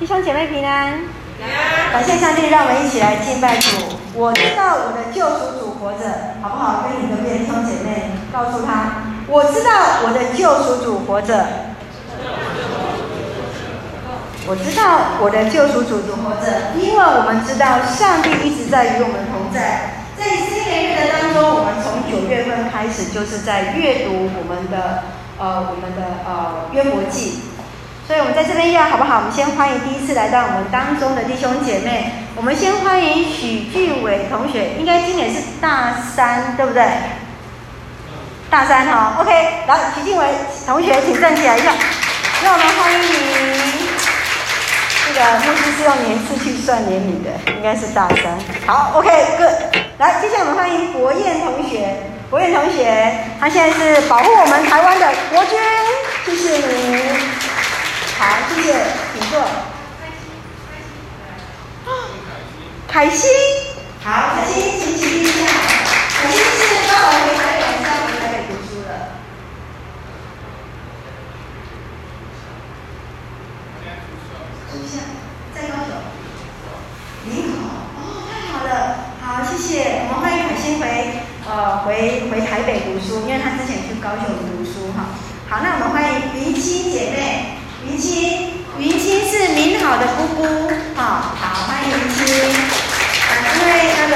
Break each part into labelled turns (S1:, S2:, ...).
S1: 弟兄姐妹平安，感谢上帝，让我们一起来敬拜主。我知道我的救赎主活着，好不好？跟你隔壁弟兄姐妹告诉他，我知道我的救赎主活着。我知道我的救赎主活着，因为我们知道上帝一直在与我们同在。在新年月的当中，我们从九月份开始就是在阅读我们的呃我们的呃约伯记。所以，我们在这边要好不好？我们先欢迎第一次来到我们当中的弟兄姐妹。我们先欢迎许俊伟同学，应该今年是大三，对不对？大三哈，OK。来，许俊伟同学，请站起来一下。让我们欢迎你。这个牧师是用年次去算年龄的，应该是大三。好，OK，Good。来，接下来我们欢迎博彦同学。博彦同学，他现在是保护我们台湾的国军，谢谢你。好，谢谢，请坐。开心，开心。好，开心，请起立一下。开心是刚好回台北，刚回台北读书的。坐下，在高雄。您好，哦，太好了，好，谢谢。我们欢迎海星回，呃，回回台北读书，因为他之前去高雄读书哈。好，那我们欢迎云清姐妹。云清，云清是明好的姑姑，好，好，欢迎云清。啊，因为那个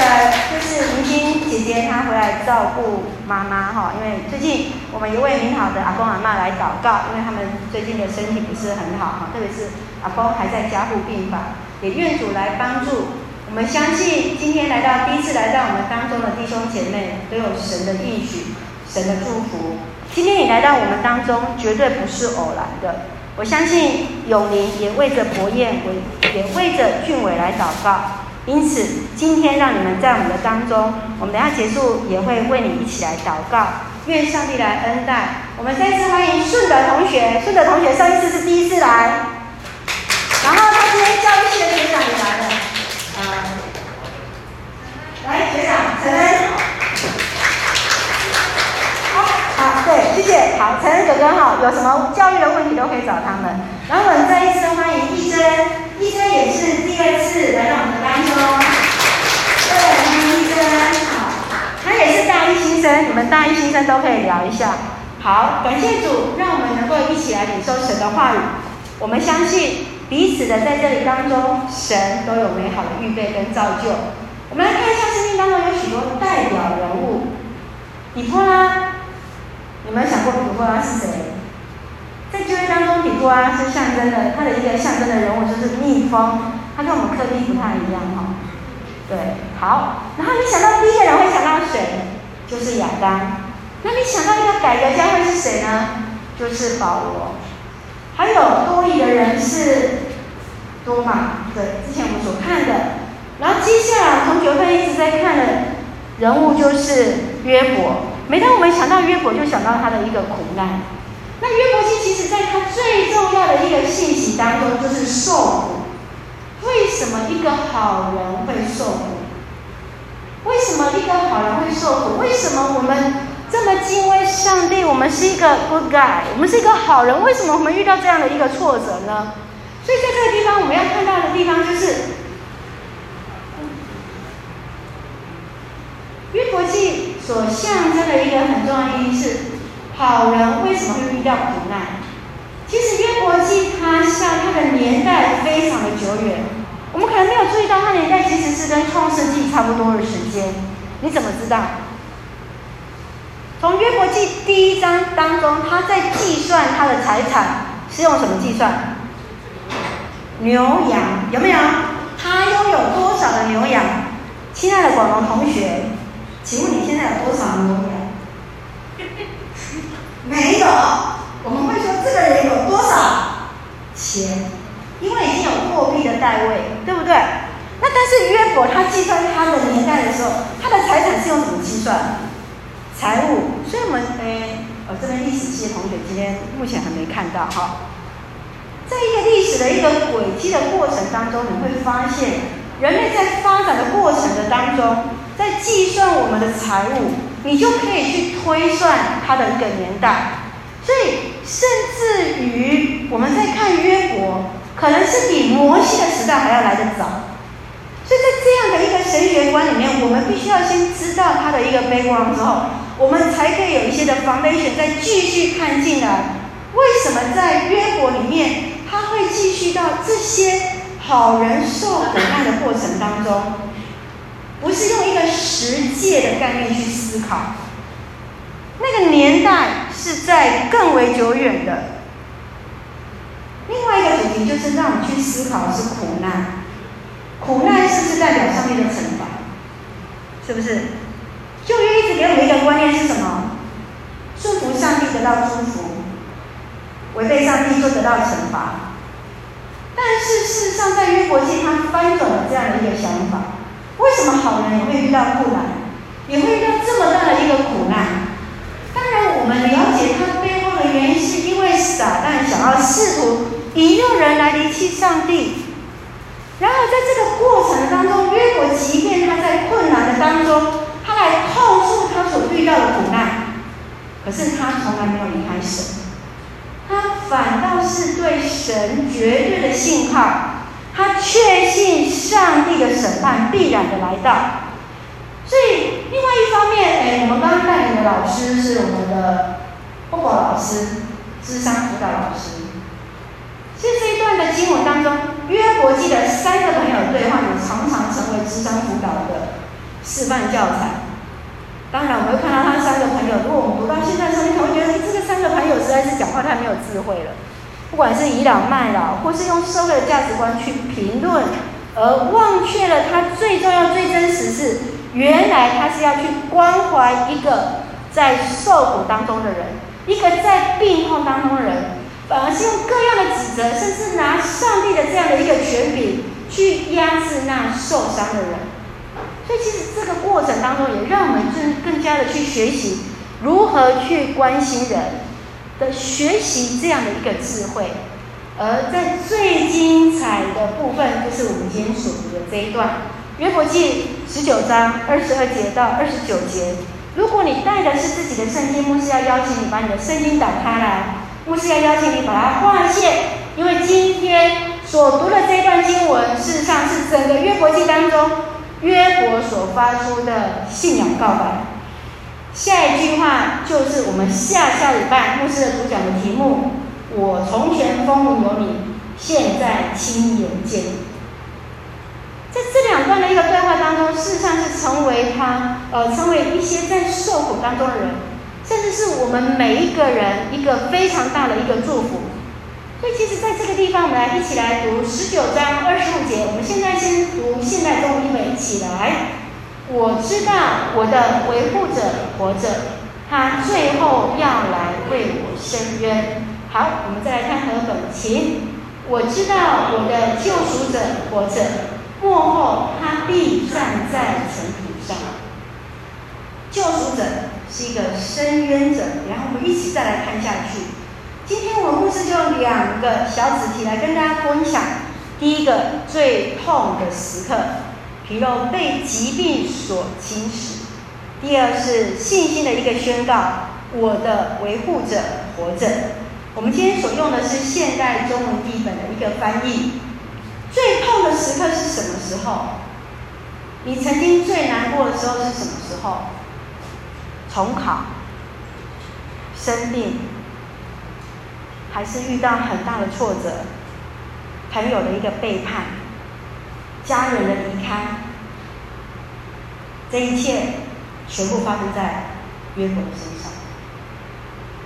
S1: 就是云清姐姐她回来照顾妈妈哈，因为最近我们一位明好的阿公阿嬷来祷告，因为他们最近的身体不是很好哈，特别是阿公还在加护病房，也愿主来帮助。我们相信今天来到第一次来到我们当中的弟兄姐妹都有神的应许，神的祝福。今天你来到我们当中，绝对不是偶然的。我相信永宁也为着博彦，为也为着俊伟来祷告。因此，今天让你们在我们的当中，我们等下结束也会为你一起来祷告。愿上帝来恩待。我们再次欢迎顺德同学，顺德同学上一次是第一次来，然后他今天教育系的学长也来了。啊，来学长陈恩。好，好对，谢谢。好，陈恩哥哥好，有什么教育的问题都可以找他们。然后我们再一次欢迎医生，医生也是第二次来到我们的当中。对，欢迎医生。好，他也是大一新生，你们大一新生都可以聊一下。好，感谢主，让我们能够一起来领受神的话语。我们相信彼此的在这里当中，神都有美好的预备跟造就。我们来看一下圣经当中有许多代表人物，以弗拉。你们想过底波拉是谁？在旧约当中，底波拉是象征的，他的一个象征的人物就是蜜蜂，他跟我们客宾不太一样哈。对，好，然后你想到第一个人会想到谁？就是亚当。那你想到一个改革家会是谁呢？就是保罗。还有多疑的人是多马，对，之前我们所看的。然后接下来从九份一直在看的人物就是约伯。每当我们想到约伯，就想到他的一个苦难。那约伯其实在他最重要的一个信息当中，就是受苦。为什么一个好人会受苦？为什么一个好人会受苦？为什么我们这么敬畏上帝？我们是一个 good guy，我们是一个好人。为什么我们遇到这样的一个挫折呢？所以在这个地方，我们要看到的地方就是。约伯记所象征的一个很重要的意义是，好人为什么会遇到苦难？其实约伯记它像它的年代非常的久远，我们可能没有注意到它年代其实是跟创世纪差不多的时间。你怎么知道？从约伯记第一章当中，他在计算他的财产是用什么计算？牛羊有没有？他拥有多少的牛羊？亲爱的广东同学。请问你现在有多少牛羊？没有，我们会说这个人有多少钱，因为已经有货币的代位，对不对？那但是约伯他计算他的年代的时候，他的财产是用什么计算？财务。所以我们诶，我这边历史系的同学今天目前还没看到哈。在一个历史的一个轨迹的过程当中，你会发现人类在发展的过程的当中。在计算我们的财务，你就可以去推算它的一个年代。所以，甚至于我们在看约伯，可能是比摩西的时代还要来得早。所以在这样的一个神学观里面，我们必须要先知道他的一个 background 之后，我们才可以有一些的 foundation 再继续看进来。为什么在约伯里面，他会继续到这些好人受苦难的过程当中，不是用一个十诫的概念去思考？那个年代是在更为久远的。另外一个主题就是让我们去思考的是苦难。苦难是不是代表上面的惩罚？是不是？旧约一直给我们一个观念是什么？顺服上帝得到祝福，违背上帝就得到惩罚。但是事实上，在约伯记他翻转了这样的一个想法。为什么好人也会遇到困难，也会遇到这么大的一个苦难？当然，我们了解他背后的原因，是因为撒旦想要试图引诱人来离弃上帝。然而，在这个过程当中，约伯即便他在困难的当中，在控诉他所遇到的苦难，可是他从来没有离开神，他反倒是对神绝对的信靠，他确信上帝的审判必然的来到。所以，另外一方面，哎，我们刚刚带领的老师是我们的波波老师，智商辅导老师。其实这一段的经文当中。约伯记的三个朋友对话，也常常成为智商辅导的示范教材。当然，我们会看到他三个朋友。如果我们读到现在的时候，你可能会觉得这个三个朋友实在是讲话太没有智慧了。不管是倚老卖老，或是用社会的价值观去评论，而忘却了他最重要、最真实是，原来他是要去关怀一个在受苦当中的人，一个在病痛当中的人。反而是用各样的指责，甚至拿上帝的这样的一个权柄去压制那受伤的人。所以，其实这个过程当中，也让我们更更加的去学习如何去关心人的学习这样的一个智慧。而在最精彩的部分，就是我们今天所读的这一段《约伯记》十九章二十二节到二十九节。如果你带的是自己的圣经，牧师要邀请你把你的圣经打开来。牧师要邀请你把它划线，因为今天所读的这段经文，事实上是整个约伯记当中约伯所发出的信仰告白。下一句话就是我们下下礼拜牧师的主讲的题目：我从前风闻有你，现在亲眼见。在这两段的一个对话当中，事实上是成为他呃，成为一些在受苦当中的人。甚至是我们每一个人一个非常大的一个祝福。所以，其实在这个地方，我们来一起来读十九章二十五节。我们现在先读现代中文，一起来。我知道我的维护者活着，他最后要来为我伸冤。好，我们再来看和本，请。我知道我的救赎者活着，末后他必站在尘土上。救赎者。是一个伸冤者，然后我们一起再来看下去。今天我们牧师就用两个小主题来跟大家分享。第一个最痛的时刻，皮肉被疾病所侵蚀；第二是信心的一个宣告，我的维护者活着。我们今天所用的是现代中文译本的一个翻译。最痛的时刻是什么时候？你曾经最难过的时候是什么时候？重考、生病，还是遇到很大的挫折，朋友的一个背叛，家人的离开，这一切全部发生在约伯的身上。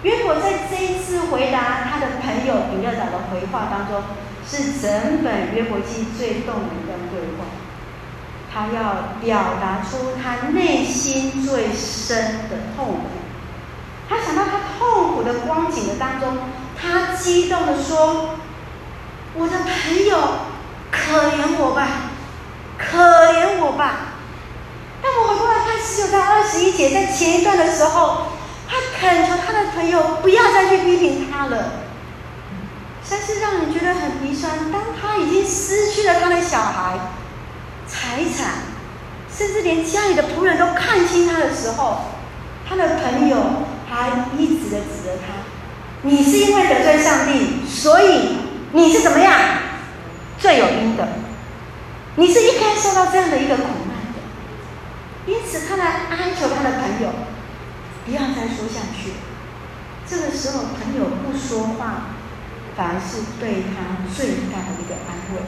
S1: 约伯在这一次回答他的朋友比勒达的回话当中，是整本约伯记最动人的对话。他要表达出他内心最深的痛苦。他想到他痛苦的光景的当中，他激动地说：“我的朋友，可怜我吧，可怜我吧。”当我回过来看十九章二十一节，在前一段的时候，他恳求他的朋友不要再去批评他了。但是让人觉得很鼻酸，当他已经失去了他的小孩。财产，甚至连家里的仆人都看轻他的时候，他的朋友还一：“你是因为得罪上帝，所以你是怎么样罪有应得，你是应该受到这样的一个苦难的。因此，他来哀求他的朋友，不要再说下去。这个时候，朋友不说话，反而是对他最大的一个安慰。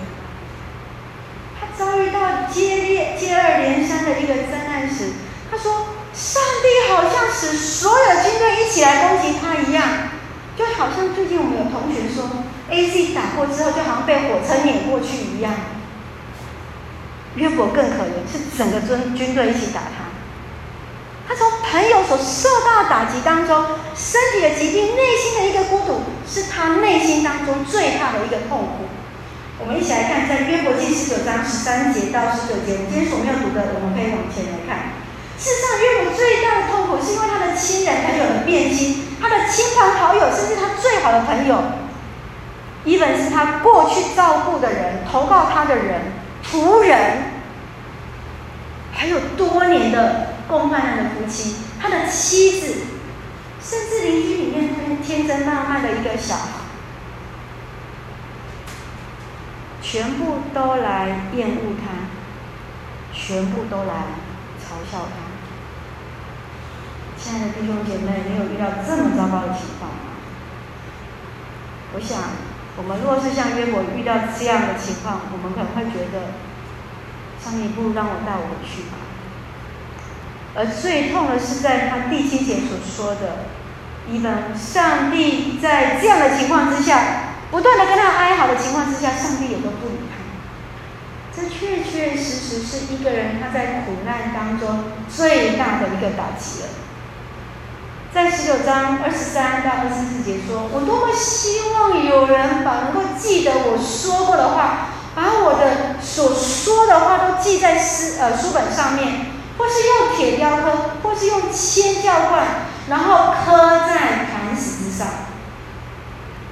S1: 他遭遇到接连接二连三的一个灾难时，他说：“上帝好像使所有军队一起来攻击他一样，就好像最近我们有同学说，AC 打过之后，就好像被火车碾过去一样。约伯更可怜，是整个军军队一起打他。他从朋友所受到的打击当中，身体的疾病，内心的一个孤独，是他内心当中最大的一个痛苦。”我们一起来看，在约伯记十九章十三节到十九节，我们今天所没有读的，我们可以往前来看。世上，岳母最大的痛苦是因为他的亲人朋友的变心，他的亲朋好友，甚至他最好的朋友一本是他过去照顾的人、投靠他的人、仆人，还有多年的共患难的夫妻，他的妻子，甚至邻居里面天真烂漫的一个小孩。全部都来厌恶他，全部都来嘲笑他。亲爱的弟兄姐妹，你有遇到这么糟糕的情况吗？我想，我们若是像约伯遇到这样的情况，我们可能会觉得，上帝不如让我带我去吧。而最痛的是在他第七节所说的，一般上帝在这样的情况之下。不断的跟他哀嚎的情况之下，上帝也都不理他。这确确实实是一个人他在苦难当中最大的一个打击了。在十九章二十三到二十四节说：“我多么希望有人把能够记得我说过的话，把我的所说的话都记在书呃书本上面，或是用铁雕刻，或是用铅教冠，然后刻在磐石之上。”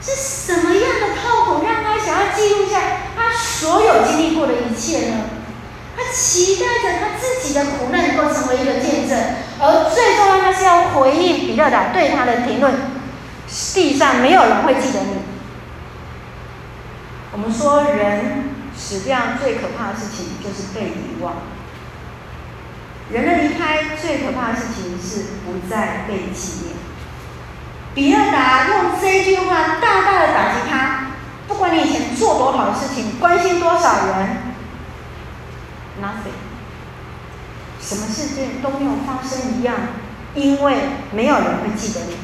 S1: 是什么样的痛苦让他想要记录下他所有经历过的一切呢？他期待着他自己的苦难能够成为一个见证，而最重要，他是要回应比勒达对他的评论：地上没有人会记得你。我们说，人死掉最可怕的事情就是被遗忘。人的离开最可怕的事情是不再被纪念。比勒达用这句话大大的打击他。不管你以前做多好的事情，关心多少人，nothing，什么事件都没有发生一样，因为没有人会记得你。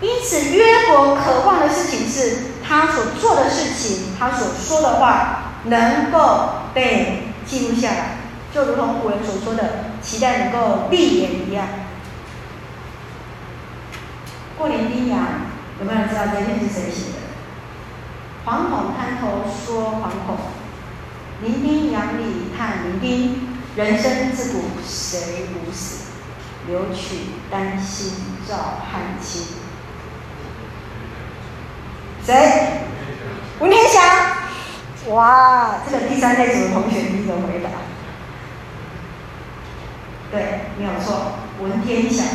S1: 因此，约伯渴望的事情是他所做的事情，他所说的话能够被记录下来，就如同古人所说的，期待能够立言一样。过年丁洋，有没有人知道这篇是谁写的？惶恐滩头说惶恐，伶仃洋里叹伶仃，人生自古谁无死？留取丹心照汗青。谁？文天祥。哇，这个第三类组的同学第一个回答。对，没有错，文天祥。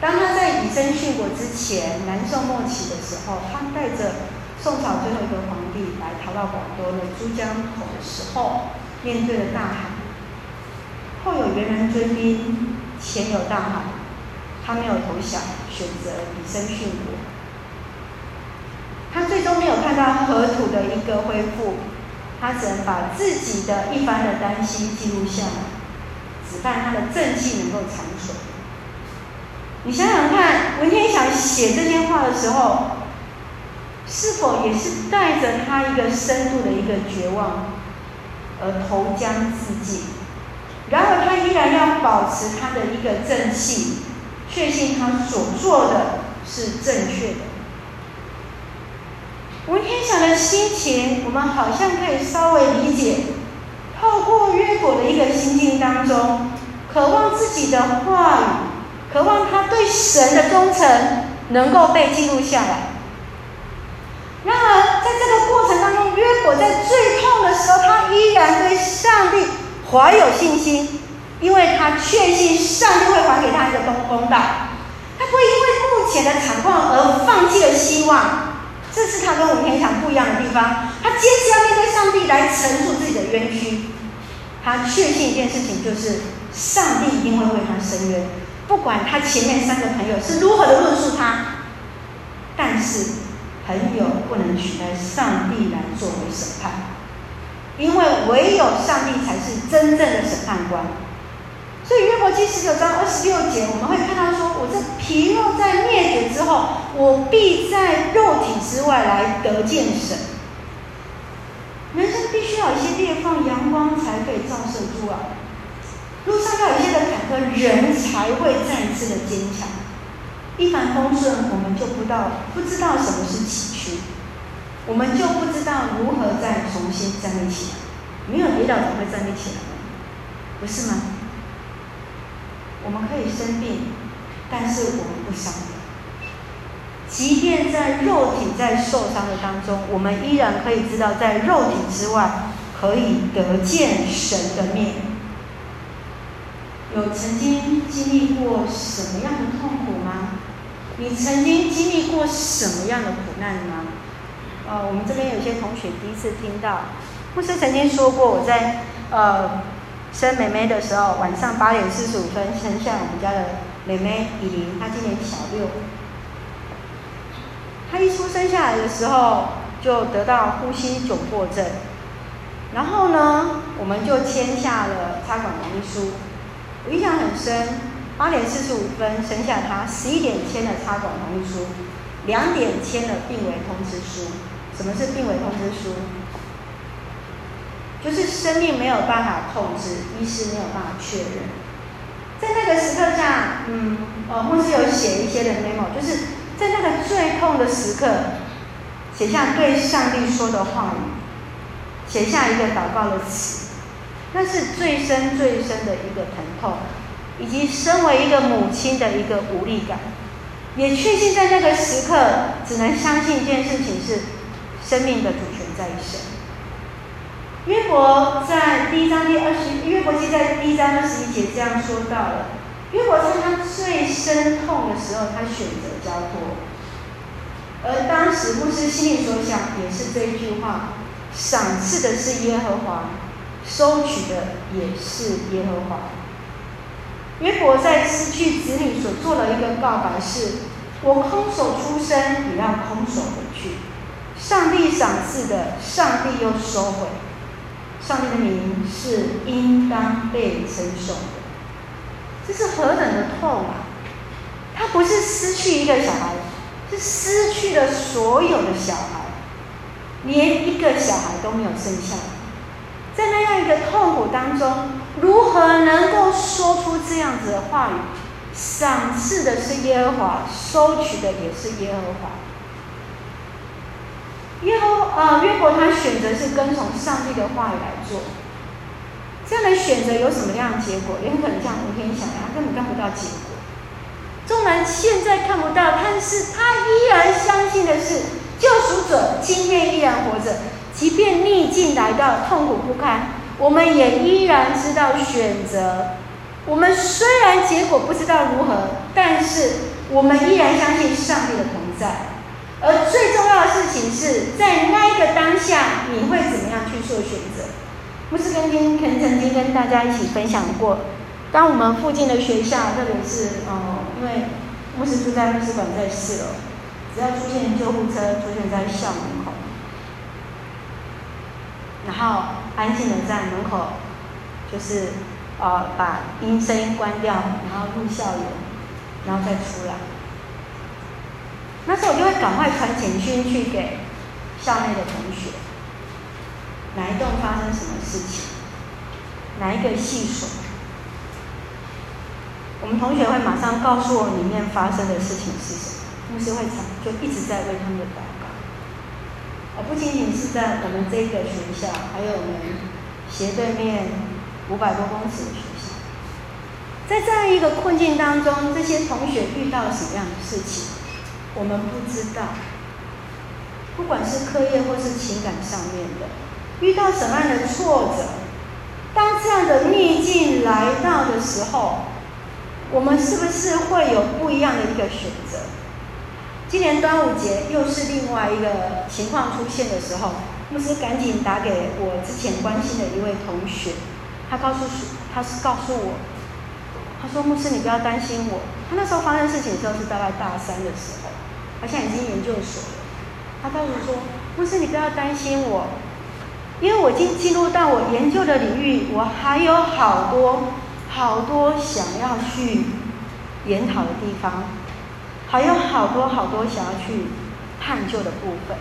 S1: 当他在以身殉国之前，南宋末期的时候，他带着宋朝最后一个皇帝来逃到广东的珠江口的时候，面对了大海，后有猿人追兵，前有大海，他没有投降，选择以身殉国。他最终没有看到河图的一个恢复，他只能把自己的一番的担心记录下来，只盼他的正气能够长存。你想想看，文天祥写这些话的时候，是否也是带着他一个深度的一个绝望而投江自尽？然而，他依然要保持他的一个正气，确信他所做的是正确的。文天祥的心情，我们好像可以稍微理解，透过约果的一个心境当中，渴望自己的话语。渴望他对神的忠诚能够被记录下来。然而，在这个过程当中，约伯在最痛的时候，他依然对上帝怀有信心，因为他确信上帝会还给他一个公公道。他不会因为目前的惨况而放弃了希望。这是他跟文天祥不一样的地方。他坚持要面对上帝来陈述自己的冤屈。他确信一件事情，就是上帝一定会为他伸冤，不管他前面三个朋友是如何的论述他，但是朋友不能取代上帝来作为审判，因为唯有上帝才是真正的审判官。所以约伯记十九章二十六节，我们会看到说：“我这皮肉在灭绝之后，我必在肉体之外来得见神。”人生必须要有一些裂缝，阳光才可以照射出来。路上要有一些的坎坷，人才会再次的坚强。一帆风顺，我们就不知道不知道什么是崎岖，我们就不知道如何再重新站立起来。没有跌倒怎么会站立起来呢？不是吗？我们可以生病，但是我们不伤。即便在肉体在受伤的当中，我们依然可以知道，在肉体之外可以得见神的面。有曾经经历过什么样的痛苦？你曾经经历过什么样的苦难吗？呃，我们这边有些同学第一次听到，牧师曾经说过，我在呃生妹妹的时候，晚上八点四十五分生下我们家的妹妹以琳，她今年小六。她一出生下来的时候，就得到呼吸窘迫症，然后呢，我们就签下了插管同意书。我印象很深，八点四十五分生下他，十一点签了插管同意书，两点签了病危通知书。什么是病危通知书？就是生命没有办法控制，医师没有办法确认。在那个时刻下，嗯，呃，牧师有写一些的 memo，就是。在那个最痛的时刻，写下对上帝说的话语，写下一个祷告的词，那是最深最深的一个疼痛，以及身为一个母亲的一个无力感，也确信在那个时刻，只能相信一件事情是生命的主权在神。约伯在第一章第二十，约伯记在第一章二十一节这样说到了。约伯在他最深痛的时候，他选择交托。而当时牧师心里所想也是这一句话：赏赐的是耶和华，收取的也是耶和华。约伯在失去子女所做的一个告白是：我空手出生，也要空手回去。上帝赏赐的，上帝又收回。上帝的名是应当被称颂的。这是何等的痛啊！他不是失去一个小孩，是失去了所有的小孩，连一个小孩都没有生下来。在那样一个痛苦当中，如何能够说出这样子的话语？赏赐的是耶和华，收取的也是耶和华。耶和啊，约伯他选择是跟从上帝的话语来做。这样的选择有什么样的结果？也很可能像吴天想的，他根本看不到结果。纵然现在看不到，但是他依然相信的是，救赎者今天依然活着，即便逆境来到，痛苦不堪，我们也依然知道选择。我们虽然结果不知道如何，但是我们依然相信上帝的同在。而最重要的事情是在那一个当下，你会怎么样去做选择？牧师曾经曾曾经跟大家一起分享过，当我们附近的学校，特别是哦，因为牧师住在牧师馆在四楼，只要出现救护车出现在校门口，然后安静的在门口，就是呃把音声关掉，然后入校园，然后再出来。那时候我就会赶快传简讯去给校内的同学。哪一栋发生什么事情？哪一个系所？我们同学会马上告诉我里面发生的事情是什么。牧师会长就一直在为他们祷告。不仅仅是在我们这个学校，还有我们斜对面五百多公尺的学校。在这样一个困境当中，这些同学遇到什么样的事情？我们不知道。不管是课业或是情感上面的。遇到什么样的挫折？当这样的逆境来到的时候，我们是不是会有不一样的一个选择？今年端午节又是另外一个情况出现的时候，牧师赶紧打给我之前关心的一位同学，他告诉他是告诉我，他说牧师你不要担心我，他那时候发生事情的时候是大概大三的时候，他现在已经研究所了，他告诉说牧师你不要担心我，因为我已经进入到我研究的领域，我还有好多好多想要去研讨的地方。还有好多好多想要去探究的部分。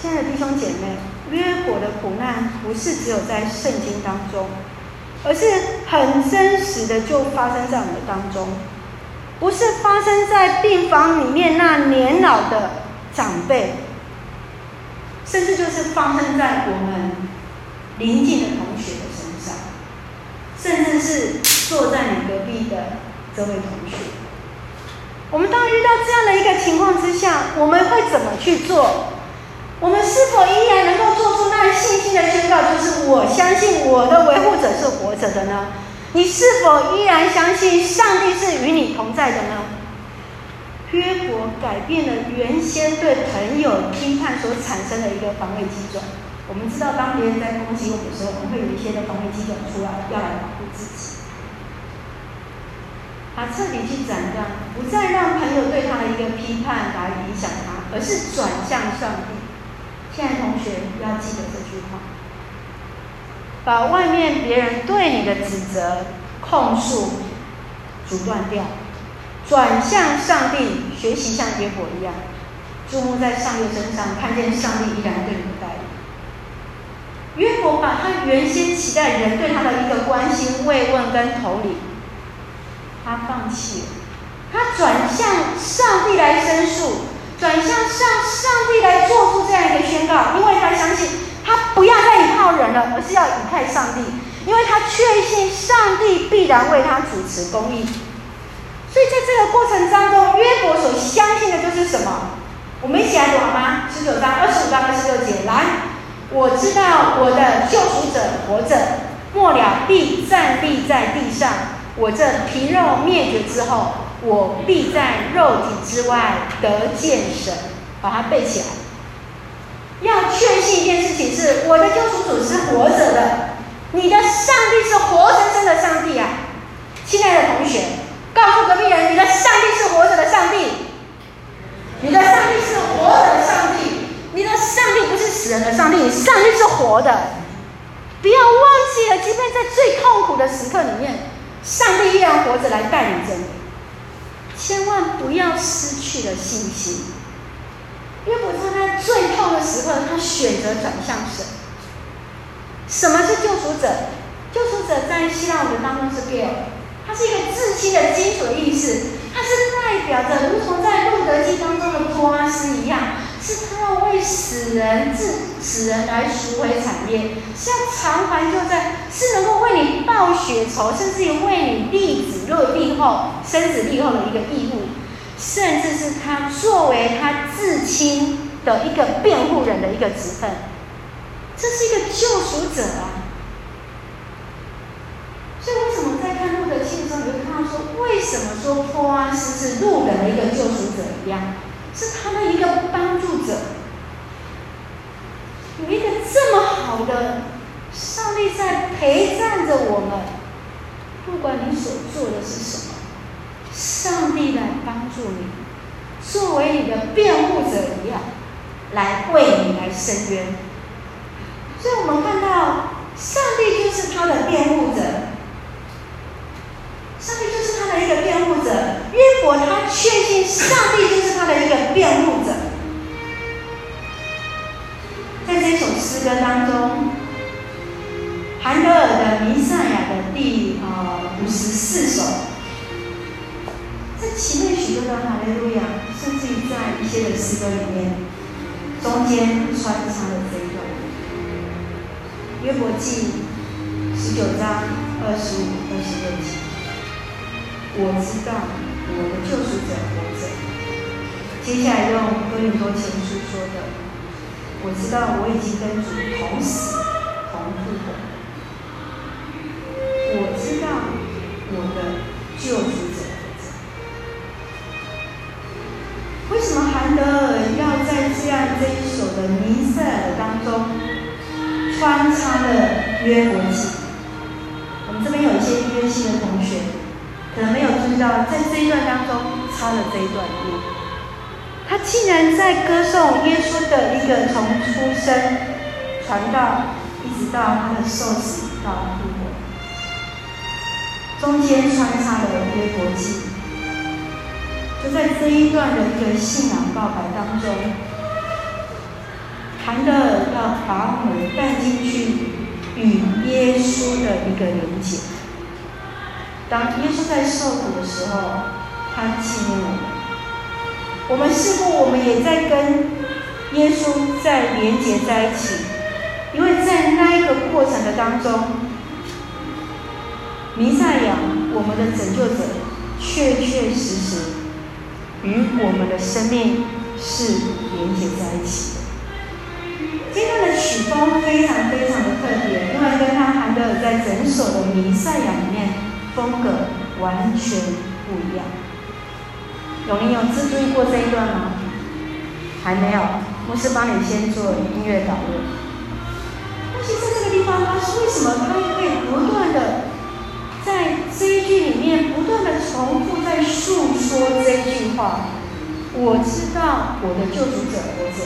S1: 亲爱的弟兄姐妹，约伯的苦难不是只有在圣经当中，而是很真实的就发生在我们当中，不是发生在病房里面那年老的长辈，甚至就是发生在我们邻近的同学的身上，甚至是坐在你隔壁的这位同学。我们当遇到这样的一个情况之下，我们会怎么去做？我们是否依然能够做出那信心的宣告，就是我相信我的维护者是活着的呢？你是否依然相信上帝是与你同在的呢？约伯改变了原先对朋友批判所产生的一个防卫机转。我们知道，当别人在攻击我们的时候，我们会有一些的防卫机转出来，要来保护自己。他彻底去斩断，不再让朋友对他的一个批判来影响他，而是转向上帝。亲爱的同学，要记得这句话：把外面别人对你的指责、控诉阻断掉，转向上帝，学习像约伯一样，注目在上帝身上，看见上帝依然对你的带领。约伯把他原先期待人对他的一个关心、慰问跟投礼。他放弃了，他转向上帝来申诉，转向上上帝来做出这样一个宣告，因为他相信他不要再依靠人了，而是要依靠上帝，因为他确信上帝必然为他主持公义。所以在这个过程当中，约伯所相信的就是什么？我们一起来读好吗？十九章二十五到二十六节，来，我知道我的救赎者活着，末了必站立在地上。我这皮肉灭绝之后，我必在肉体之外得见神。把它背起来。要确信一件事情是：我的救赎主是活着的，你的上帝是活生生的上帝啊！亲爱的同学，告诉隔壁人，你的上帝是活着的上帝。你的上帝是活着的上帝，你的上帝不是死人的上帝，你上帝是活的。不要忘记了，即便在最痛苦的时刻里面。上帝依然活着来带领着你，千万不要失去了信心。约伯在最痛的时刻，他选择转向神。什么是救赎者？救赎者在希腊文当中是 Geo，它是一个至亲的金属意思，它是代表着如同在路德记当中的波阿斯一样。是他要为死人治死人来赎回产业，是要偿还旧债，是能够为你报血仇，甚至于为你立子若立后生子立后的一个义务，甚至是他作为他至亲的一个辩护人的一个职分，这是一个救赎者啊。所以为什么在看路德记的时候，你会看到说，为什么说波阿斯是路德的一个救赎者一样？是他的一个帮助者，有一个这么好的上帝在陪伴着我们，不管你所做的是什么，上帝来帮助你，作为你的辩护者一样，来为你来伸冤。所以我们看到，上帝就是他的辩护者，很多前书说的，我知道我已经跟主同死同复活，我知道我的救主者。为什么韩德尔要在这样这一首的弥赛尔当中穿插了约伯？这种耶稣的一个从出生传到一直到他的受死到复活，中间穿插的约伯记。就在这一段的一个信仰告白当中，谈的要把我们带进去与耶稣的一个连接。当耶稣在受苦的时候，他纪念我们，我们似乎我们也在跟耶稣在连接在一起，因为在那一个过程的当中，弥赛亚，我们的拯救者，确确实实。与我们的生命是连接在一起的。这段的曲风非常非常的特别，因为跟他韩德尔在整首的弥赛亚里面风格完全不一样。永宁有自注意过这一段吗？还没有，牧师帮你先做音乐导入。但是在这个地方，他是为什么他会不断的？在这一句里面不断的重复在诉说这句话，我知道我的救赎者活着，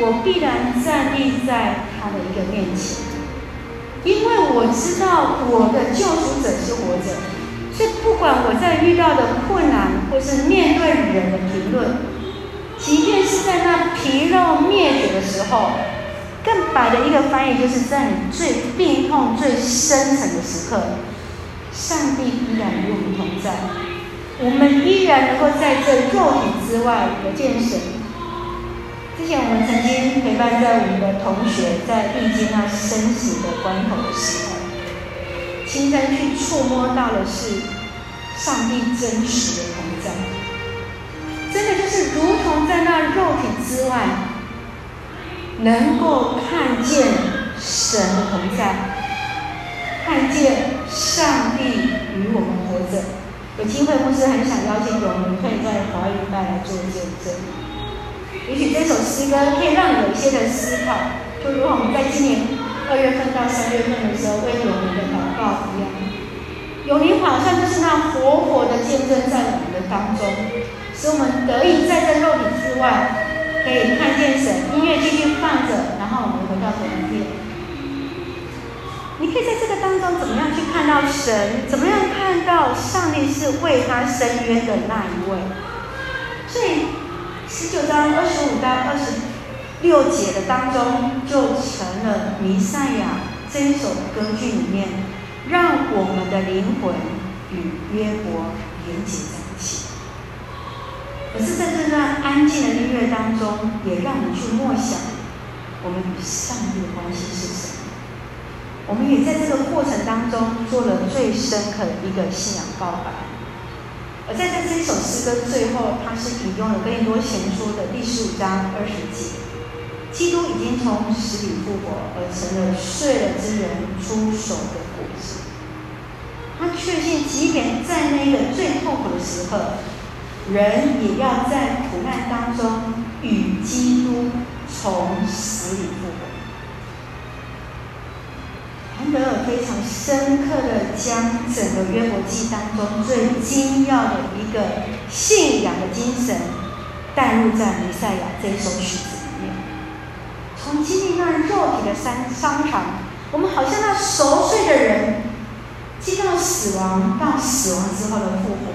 S1: 我必然站立在他的一个面前，因为我知道我的救赎者是活着，所以不管我在遇到的困难或是面对人的评论，即便是在那皮肉灭绝的时候，更白的一个翻译就是在你最病痛、最深层的时刻。上帝依然与我们同在，我们依然能够在这肉体之外得见神。之前我们曾经陪伴在我们的同学在历经那生死的关头的时候，亲身去触摸到的是上帝真实的同在，真的就是如同在那肉体之外，能够看见神的同在。看见上帝与我们活着，有机会牧师很想邀请我们可以在华语带来做见证。也许这首诗歌可以让你有一些的思考，就如同我们在今年二月份到三月份的时候为永宁的祷告一样。永宁好像就是那活活的见证在我们的当中，使我们得以在这肉体之外可以看见神。音乐继续放着，然后我们回到昨天。你可以在这个当中怎么样去看到神？怎么样看到上帝是为他伸冤的那一位？所以十九章二十五到二十六节的当中，就成了弥赛亚这一首歌剧里面，让我们的灵魂与约伯连接在一起。可是在这段安静的音乐当中，也让我们去默想，我们与上帝的关系是什么？我们也在这个过程当中做了最深刻的一个信仰告白，而在这这首诗歌最后，它是引用了哥林多前书的第十五章二十节，基督已经从死里复活，而成了睡了之人出手的果子。他确信，即便在那个最痛苦的时刻，人也要在苦难当中与基督从死里复活。韩德尔非常深刻的将整个约伯记当中最精要的一个信仰的精神带入在弥赛亚这首曲子。经历那肉体的伤伤残，我们好像那熟睡的人，经历死亡到死亡之后的复活，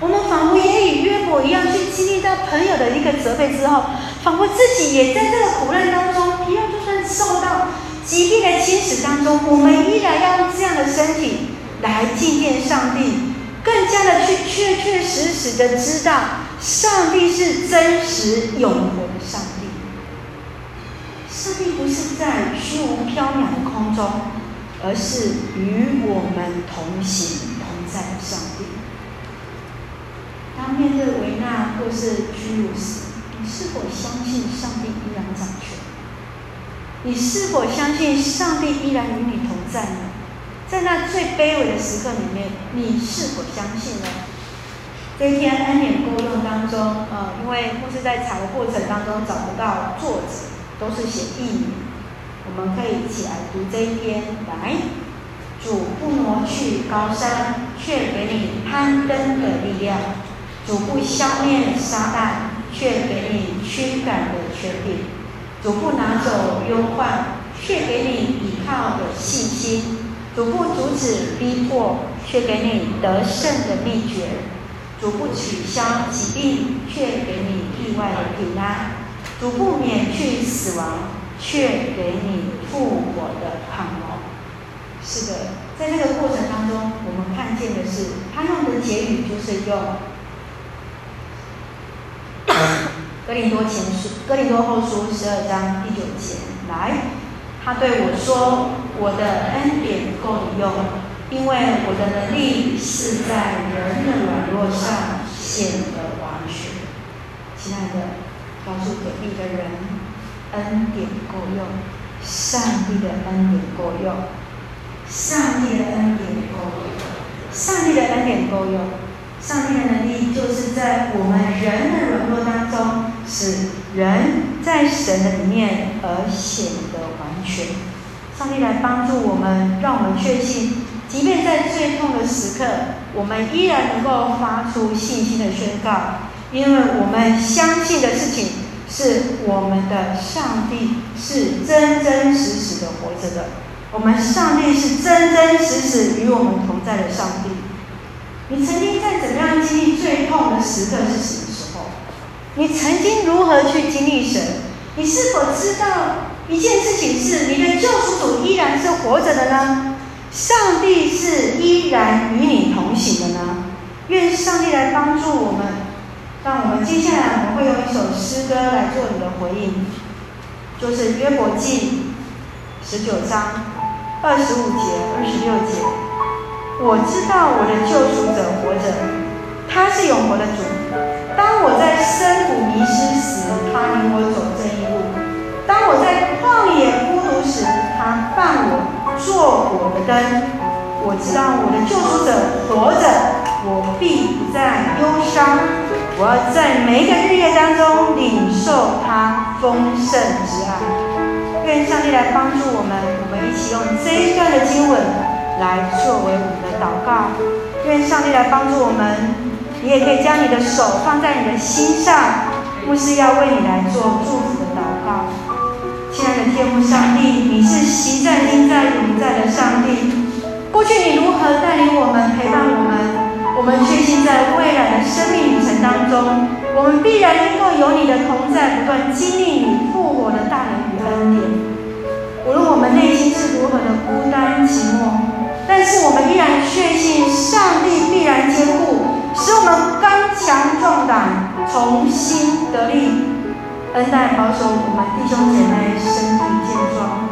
S1: 我们仿佛也与约伯一样去经历到朋友的一个责备之后，仿佛自己也在这个苦难当中，一样就算受到。疾病的侵蚀当中，我们依然要用这样的身体来敬虔上帝，更加的去确确实实的知道上帝是真实永活的上帝。上帝不是在虚无缥缈的空中，而是与我们同行同在的上帝。当面对危难或是屈辱时，你是否相信上帝依然掌权？你是否相信上帝依然与你同在呢？在那最卑微的时刻里面，你是否相信呢？这一篇恩典够用当中，呃，因为牧师在查的过程当中找不到作者，都是写译名，我们可以一起来读这一篇。来，主不挪去高山，却给你攀登的力量；主不消灭撒旦，却给你驱赶的权柄；主不拿走忧患，却给你倚靠的信心；主不阻止逼迫，却给你得胜的秘诀。主不取消疾病，却给你意外的平安；主不免去死亡，却给你复活的盼望。是的，在这个过程当中，我们看见的是他用的结语，就是用 哥林多前书、哥林多后书十二章第九节来，他对我说：“我的恩典够你用。”因为我的能力是在人的软弱上显得完全。亲爱的，告诉隔壁的人，恩典够用，上帝的恩典够用，上帝的恩典够用，上帝的恩典够用，上帝的能力就是在我们人的软弱当中，使人在神的里面而显得完全。上帝来帮助我们，让我们确信。即便在最痛的时刻，我们依然能够发出信心的宣告，因为我们相信的事情是我们的上帝是真真实实的活着的，我们上帝是真真实实与我们同在的上帝。你曾经在怎么样经历最痛的时刻是什么时候？你曾经如何去经历神？你是否知道一件事情是你的救赎主依然是活着的呢？上帝是依然与你同行的呢。愿上帝来帮助我们。那我们接下来我们会用一首诗歌来做你的回应，就是约伯记十九章二十五节、二十六节。我知道我的救赎者活着，他是永活的主。当我在深谷迷失时，他领我走这一路；当我在旷野孤独时，他伴我。做我的灯，我知道我的救赎者活着，我必不再忧伤。我要在每一个日夜当中领受他丰盛之爱。愿上帝来帮助我们，我们一起用这一段的经文来作为我们的祷告。愿上帝来帮助我们，你也可以将你的手放在你的心上，牧师要为你来做祝福的祷告。亲爱的天父上帝，你是昔在、今在、永在的上帝。过去你如何带领我们、陪伴我们，我们确信在未来的生命旅程当中，我们必然能够有你的同在，不断经历你复活的大能与恩典。无论我们内心是如何的孤单寂寞，但是我们依然确信上帝必然坚固，使我们刚强壮胆，重新得力。恩待保守我们弟兄姐妹身体健壮，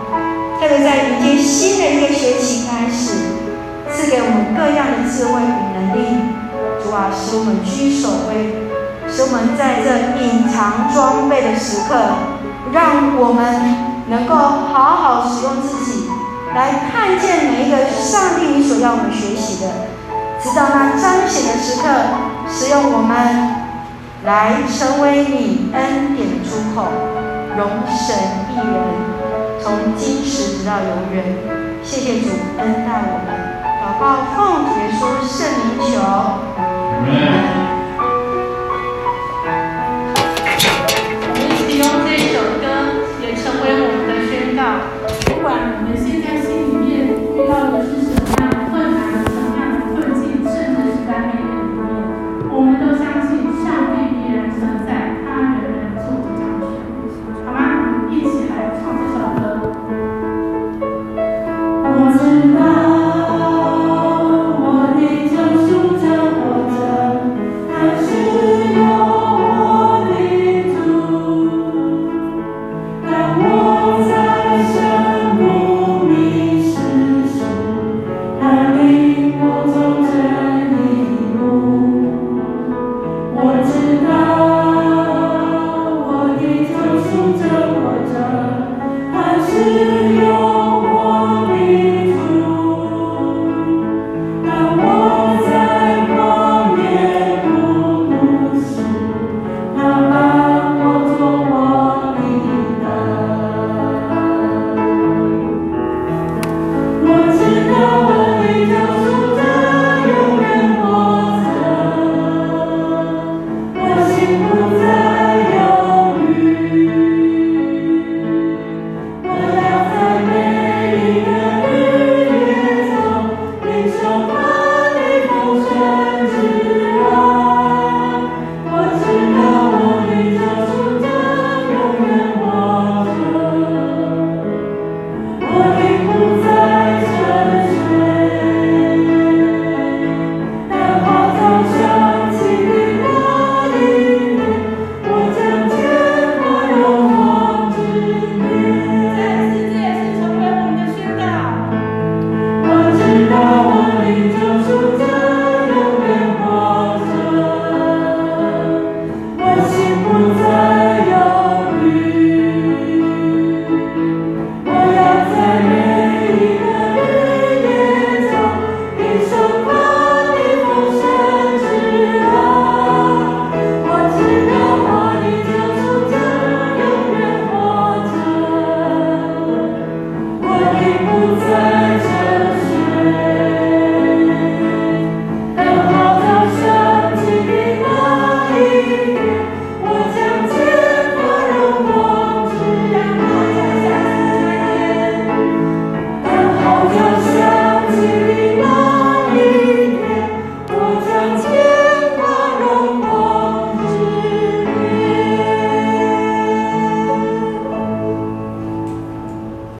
S1: 特别在迎接新的一个学期智慧与能力。主啊，使我们居首位，使我们在这隐藏装备的时刻，让我们能够好好使用自己，来看见每一个上帝所要我们学习的，直到那彰显的时刻，使用我们。来成为你恩典的出口，荣神益人，从今时直到永远。谢谢主恩待我们，祷告奉耶稣圣名求。